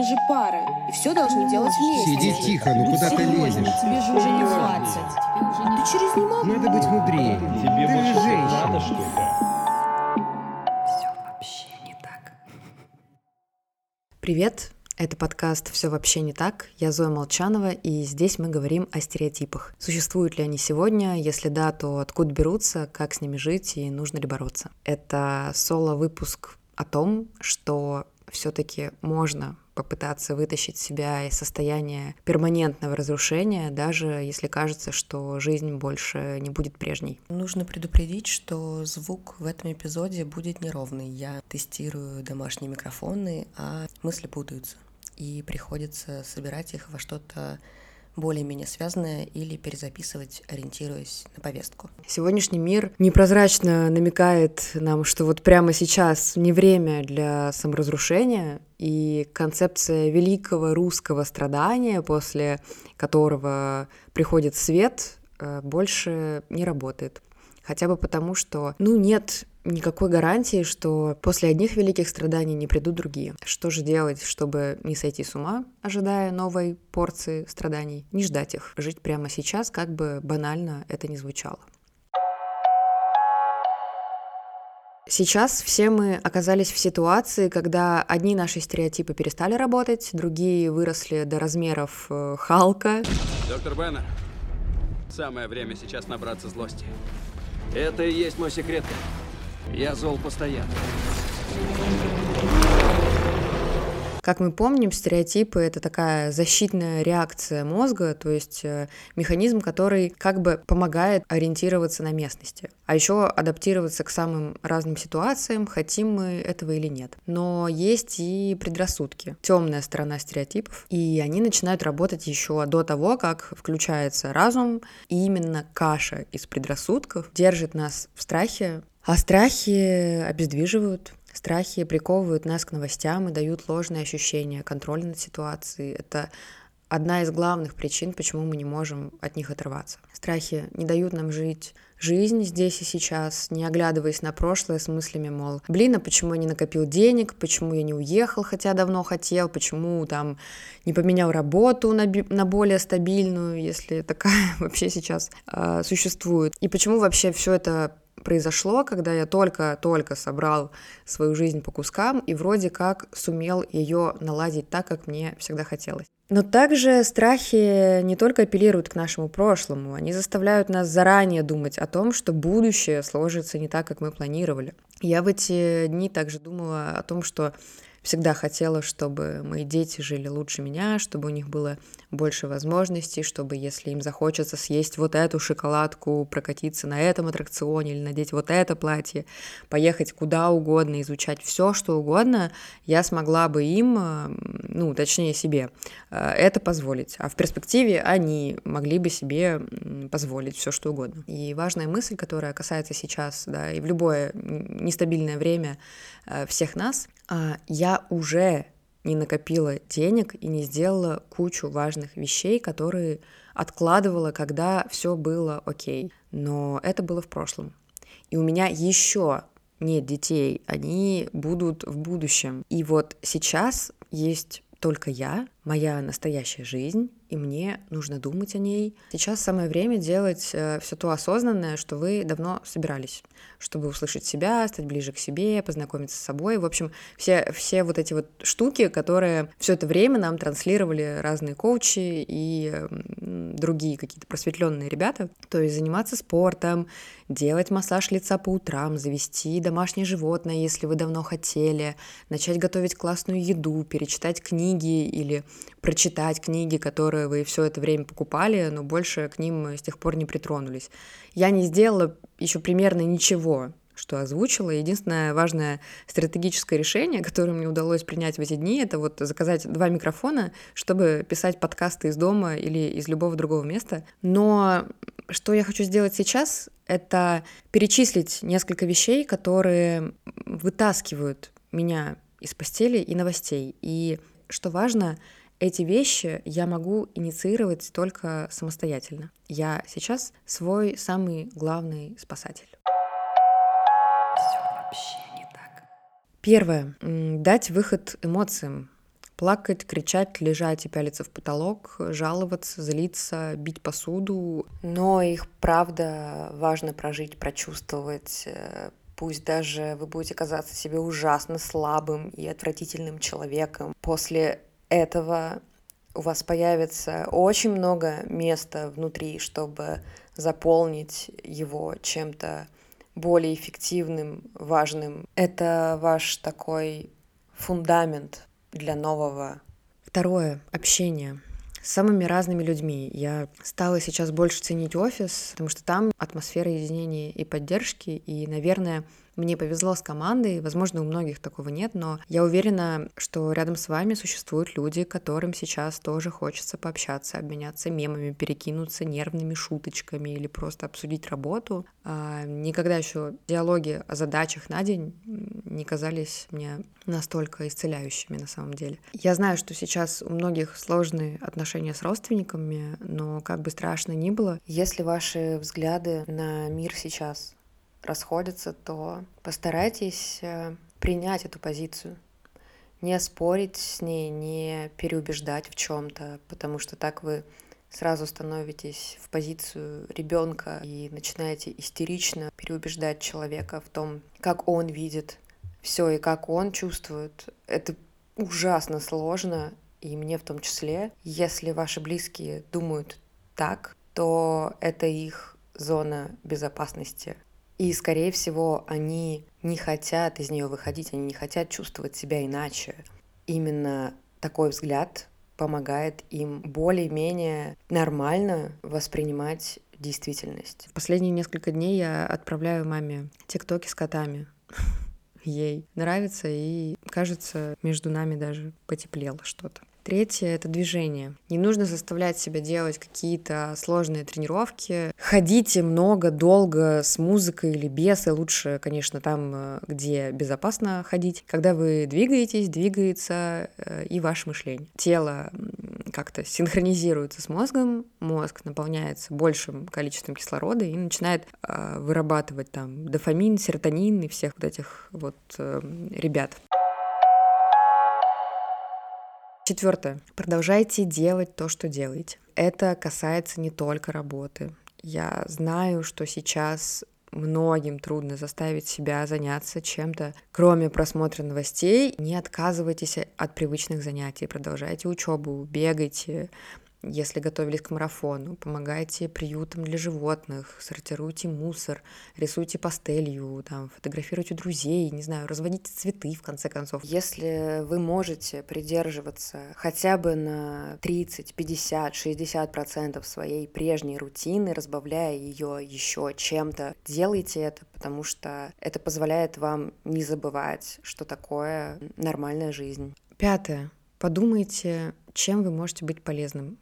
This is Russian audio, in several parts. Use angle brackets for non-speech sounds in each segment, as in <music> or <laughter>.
мы же пара, и все должны делать вместе. Сиди тихо, ну куда ты лезешь? тебе же уже не 20. Ты через не могу. Надо быть мудрее. Тебе Ты больше же женщина. надо, что ли? Привет! Это подкаст «Все вообще не так». Я Зоя Молчанова, и здесь мы говорим о стереотипах. Существуют ли они сегодня? Если да, то откуда берутся, как с ними жить и нужно ли бороться? Это соло-выпуск о том, что все-таки можно попытаться вытащить себя из состояния перманентного разрушения, даже если кажется, что жизнь больше не будет прежней. Нужно предупредить, что звук в этом эпизоде будет неровный. Я тестирую домашние микрофоны, а мысли путаются. И приходится собирать их во что-то более-менее связанное или перезаписывать, ориентируясь на повестку. Сегодняшний мир непрозрачно намекает нам, что вот прямо сейчас не время для саморазрушения, и концепция великого русского страдания, после которого приходит свет, э, больше не работает. Хотя бы потому, что, ну, нет никакой гарантии, что после одних великих страданий не придут другие. Что же делать, чтобы не сойти с ума, ожидая новой порции страданий? Не ждать их, жить прямо сейчас, как бы банально это ни звучало. Сейчас все мы оказались в ситуации, когда одни наши стереотипы перестали работать, другие выросли до размеров э, Халка, Доктор Беннер, самое время сейчас набраться злости. Это и есть мой секрет. Я зол постоянно. Как мы помним, стереотипы — это такая защитная реакция мозга, то есть э, механизм, который как бы помогает ориентироваться на местности, а еще адаптироваться к самым разным ситуациям, хотим мы этого или нет. Но есть и предрассудки, темная сторона стереотипов, и они начинают работать еще до того, как включается разум, и именно каша из предрассудков держит нас в страхе, а страхи обездвиживают, Страхи приковывают нас к новостям и дают ложные ощущения контроля над ситуацией. Это одна из главных причин, почему мы не можем от них отрываться. Страхи не дают нам жить жизнь здесь и сейчас, не оглядываясь на прошлое с мыслями, мол, блин, а почему я не накопил денег, почему я не уехал, хотя давно хотел, почему там не поменял работу на, на более стабильную, если такая <laughs> вообще сейчас э, существует, и почему вообще все это произошло, когда я только-только собрал свою жизнь по кускам и вроде как сумел ее наладить так, как мне всегда хотелось. Но также страхи не только апеллируют к нашему прошлому, они заставляют нас заранее думать о том, что будущее сложится не так, как мы планировали. Я в эти дни также думала о том, что всегда хотела, чтобы мои дети жили лучше меня, чтобы у них было больше возможностей, чтобы, если им захочется съесть вот эту шоколадку, прокатиться на этом аттракционе или надеть вот это платье, поехать куда угодно, изучать все, что угодно, я смогла бы им, ну, точнее себе, это позволить. А в перспективе они могли бы себе позволить все, что угодно. И важная мысль, которая касается сейчас, да, и в любое нестабильное время всех нас, я уже не накопила денег и не сделала кучу важных вещей, которые откладывала, когда все было окей. Но это было в прошлом. И у меня еще нет детей, они будут в будущем. И вот сейчас есть только я, моя настоящая жизнь, и мне нужно думать о ней. Сейчас самое время делать э, все то осознанное, что вы давно собирались, чтобы услышать себя, стать ближе к себе, познакомиться с собой. В общем, все, все вот эти вот штуки, которые все это время нам транслировали разные коучи и другие какие-то просветленные ребята. То есть заниматься спортом, делать массаж лица по утрам, завести домашнее животное, если вы давно хотели, начать готовить классную еду, перечитать книги или прочитать книги, которые вы все это время покупали, но больше к ним с тех пор не притронулись. Я не сделала еще примерно ничего, что озвучила. Единственное важное стратегическое решение, которое мне удалось принять в эти дни, это вот заказать два микрофона, чтобы писать подкасты из дома или из любого другого места. Но что я хочу сделать сейчас, это перечислить несколько вещей, которые вытаскивают меня из постели и новостей. И что важно, эти вещи я могу инициировать только самостоятельно. Я сейчас свой самый главный спасатель. Все вообще не так. Первое. Дать выход эмоциям Плакать, кричать, лежать и пялиться в потолок, жаловаться, злиться, бить посуду. Но их, правда, важно прожить, прочувствовать, э, пусть даже вы будете казаться себе ужасно слабым и отвратительным человеком. После этого у вас появится очень много места внутри, чтобы заполнить его чем-то более эффективным, важным. Это ваш такой фундамент для нового. Второе — общение с самыми разными людьми. Я стала сейчас больше ценить офис, потому что там атмосфера единения и поддержки, и, наверное, мне повезло с командой, возможно, у многих такого нет, но я уверена, что рядом с вами существуют люди, которым сейчас тоже хочется пообщаться, обменяться мемами, перекинуться нервными шуточками или просто обсудить работу. А, никогда еще диалоги о задачах на день не казались мне настолько исцеляющими на самом деле. Я знаю, что сейчас у многих сложные отношения с родственниками, но как бы страшно ни было, если ваши взгляды на мир сейчас расходятся, то постарайтесь э, принять эту позицию. Не спорить с ней, не переубеждать в чем-то, потому что так вы сразу становитесь в позицию ребенка и начинаете истерично переубеждать человека в том, как он видит все и как он чувствует. Это ужасно сложно, и мне в том числе. Если ваши близкие думают так, то это их зона безопасности. И, скорее всего, они не хотят из нее выходить, они не хотят чувствовать себя иначе. Именно такой взгляд помогает им более-менее нормально воспринимать действительность. В последние несколько дней я отправляю маме тиктоки с котами. <laughs> Ей нравится, и кажется, между нами даже потеплело что-то. Третье — это движение. Не нужно заставлять себя делать какие-то сложные тренировки. Ходите много, долго с музыкой или без, и лучше, конечно, там, э, где безопасно ходить. Когда вы двигаетесь, двигается э, и ваше мышление. Тело как-то синхронизируется с мозгом, мозг наполняется большим количеством кислорода и начинает э, вырабатывать там дофамин, серотонин и всех вот этих вот ребят. Четвертое. Продолжайте делать то, что делаете. Это касается не только работы. Я знаю, что сейчас многим трудно заставить себя заняться чем-то, кроме просмотра новостей. Не отказывайтесь от привычных занятий, продолжайте учебу, бегайте, если готовились к марафону, помогайте приютам для животных, сортируйте мусор, рисуйте пастелью, там, фотографируйте друзей, не знаю, разводите цветы, в конце концов. Если вы можете придерживаться хотя бы на 30, 50, 60 процентов своей прежней рутины, разбавляя ее еще чем-то, делайте это, потому что это позволяет вам не забывать, что такое нормальная жизнь. Пятое. Подумайте, чем вы можете быть полезным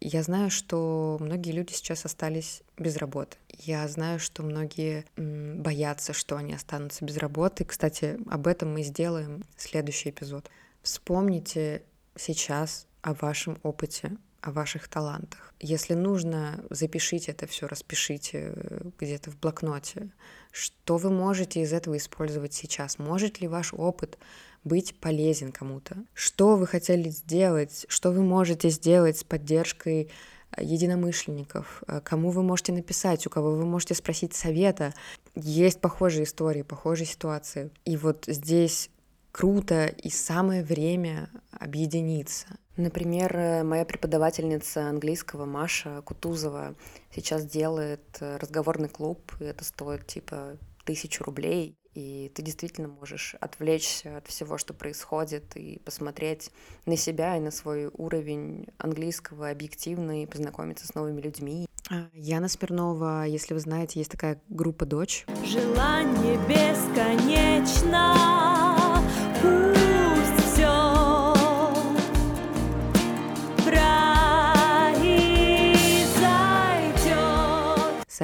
я знаю, что многие люди сейчас остались без работы. Я знаю, что многие боятся, что они останутся без работы. Кстати, об этом мы сделаем следующий эпизод. Вспомните сейчас о вашем опыте, о ваших талантах. Если нужно, запишите это все, распишите э, где-то в блокноте. Что вы можете из этого использовать сейчас? Может ли ваш опыт быть полезен кому-то. Что вы хотели сделать, что вы можете сделать с поддержкой э, единомышленников, э, кому вы можете написать, у кого вы можете спросить совета. Есть похожие истории, похожие ситуации. И вот здесь круто и самое время объединиться. Например, э, моя преподавательница английского Маша Кутузова сейчас делает разговорный клуб, и это стоит типа тысячу рублей и ты действительно можешь отвлечься от всего, что происходит, и посмотреть на себя и на свой уровень английского объективно и познакомиться с новыми людьми. А, Яна Смирнова, если вы знаете, есть такая группа «Дочь». Желание бесконечно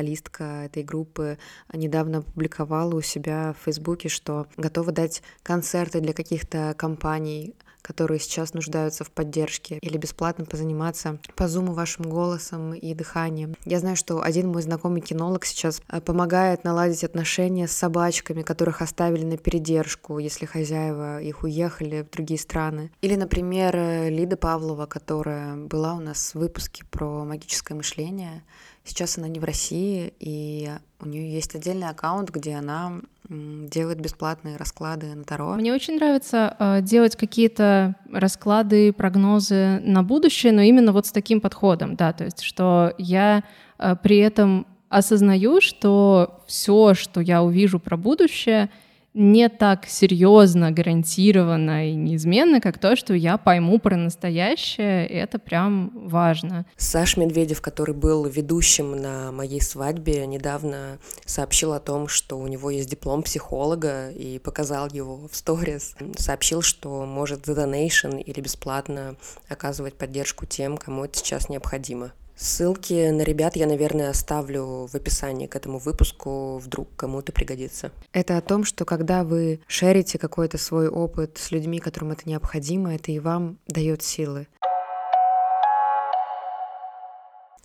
солистка этой группы недавно опубликовала у себя в Фейсбуке, что готова дать концерты для каких-то компаний, которые сейчас нуждаются в поддержке, или бесплатно позаниматься по зуму вашим голосом и дыханием. Я знаю, что один мой знакомый кинолог сейчас э, помогает наладить отношения с собачками, которых оставили на передержку, если хозяева их уехали в другие страны. Или, например, э, Лида Павлова, которая была у нас в выпуске про магическое мышление. Сейчас она не в России, и у нее есть отдельный аккаунт, где она делает бесплатные расклады на Таро. Мне очень нравится э, делать какие-то расклады, прогнозы на будущее, но именно вот с таким подходом, да, то есть что я э, при этом осознаю, что все, что я увижу про будущее, не так серьезно, гарантированно и неизменно, как то, что я пойму про настоящее, и это прям важно. Саш Медведев, который был ведущим на моей свадьбе, недавно сообщил о том, что у него есть диплом психолога и показал его в сторис. Сообщил, что может за донейшн или бесплатно оказывать поддержку тем, кому это сейчас необходимо. Ссылки на ребят я, наверное, оставлю в описании к этому выпуску, вдруг кому-то пригодится. Это о том, что когда вы шерите какой-то свой опыт с людьми, которым это необходимо, это и вам дает силы.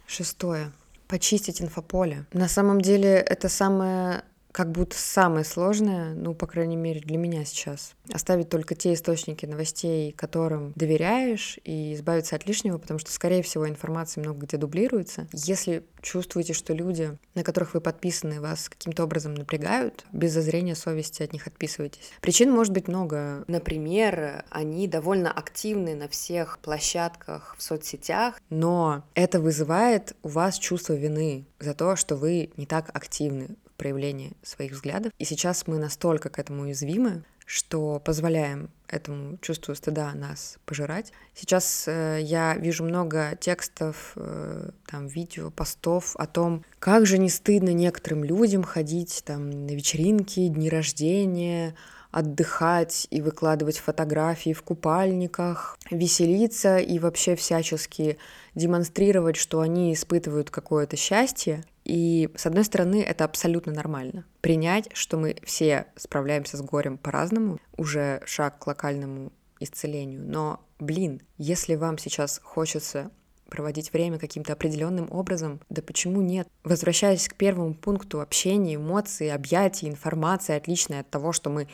Шестое. Почистить инфополе. На самом деле это самое как будто самое сложное, ну, по крайней мере, для меня сейчас. Оставить только те источники новостей, которым доверяешь, и избавиться от лишнего, потому что, скорее всего, информация много где дублируется. Если чувствуете, что люди, на которых вы подписаны, вас каким-то образом напрягают, без зазрения совести от них отписывайтесь. Причин может быть много. Например, они довольно активны на всех площадках в соцсетях, но это вызывает у вас чувство вины за то, что вы не так активны проявление своих взглядов. И сейчас мы настолько к этому уязвимы, что позволяем этому чувству стыда нас пожирать. Сейчас э, я вижу много текстов, э, там, видео, постов о том, как же не стыдно некоторым людям ходить там на вечеринки, дни рождения, отдыхать и выкладывать фотографии в купальниках, веселиться и вообще всячески демонстрировать, что они испытывают какое-то счастье. И, с одной стороны, это абсолютно нормально. Принять, что мы все справляемся с горем по-разному, уже шаг к локальному исцелению. Но, блин, если вам сейчас хочется проводить время каким-то определенным образом, да почему нет? Возвращаясь к первому пункту общения, эмоции, объятий, информации, отличной от того, что мы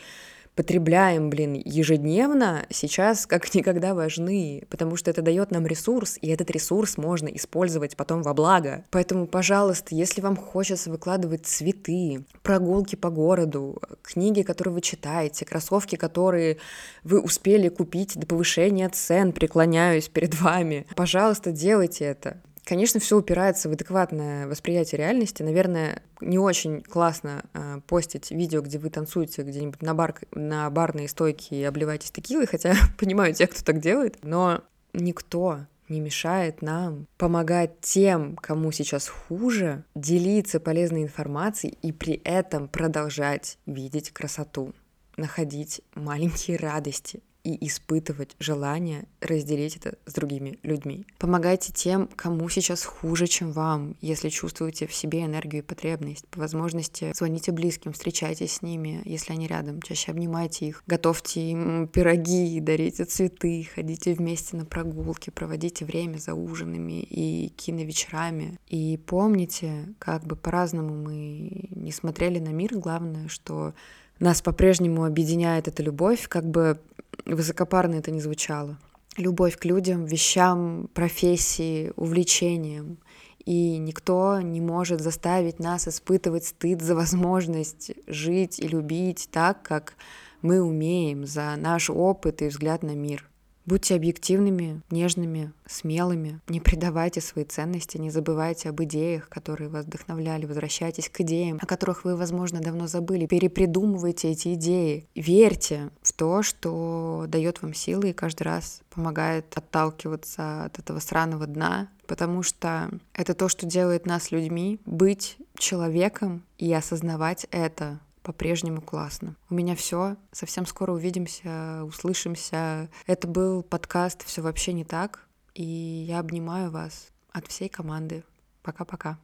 потребляем, блин, ежедневно, сейчас как <laughs> никогда важны, потому что это дает нам ресурс, и этот ресурс можно использовать потом во благо. Поэтому, пожалуйста, если вам хочется выкладывать цветы, прогулки по городу, книги, которые вы читаете, кроссовки, которые вы успели купить до повышения цен, преклоняюсь перед вами, пожалуйста, делайте это. Конечно, все упирается в адекватное восприятие реальности. Наверное, не очень классно э, постить видео, где вы танцуете где-нибудь на, бар, на барной стойке и обливаетесь текилой, хотя <laughs> понимаю тех, кто так делает, но никто не мешает нам помогать тем, кому сейчас хуже, делиться полезной информацией и при этом продолжать видеть красоту, находить маленькие радости, и испытывать желание разделить это с другими людьми. Помогайте тем, кому сейчас хуже, чем вам, если чувствуете в себе энергию и потребность. По возможности звоните близким, встречайтесь с ними, если они рядом, чаще обнимайте их, готовьте им пироги, дарите цветы, ходите вместе на прогулки, проводите время за ужинами и киновечерами. И помните, как бы по-разному мы не смотрели на мир, главное, что нас по-прежнему объединяет эта любовь, как бы высокопарно это не звучало. Любовь к людям, вещам, профессии, увлечениям. И никто не может заставить нас испытывать стыд за возможность жить и любить так, как мы умеем, за наш опыт и взгляд на мир. Будьте объективными, нежными, смелыми. Не предавайте свои ценности, не забывайте об идеях, которые вас вдохновляли. Возвращайтесь к идеям, о которых вы, возможно, давно забыли. Перепридумывайте эти идеи. Верьте в то, что дает вам силы и каждый раз помогает отталкиваться от этого сраного дна, потому что это то, что делает нас людьми, быть человеком и осознавать это по-прежнему классно. У меня все. Совсем скоро увидимся, услышимся. Это был подкаст «Все вообще не так». И я обнимаю вас от всей команды. Пока-пока.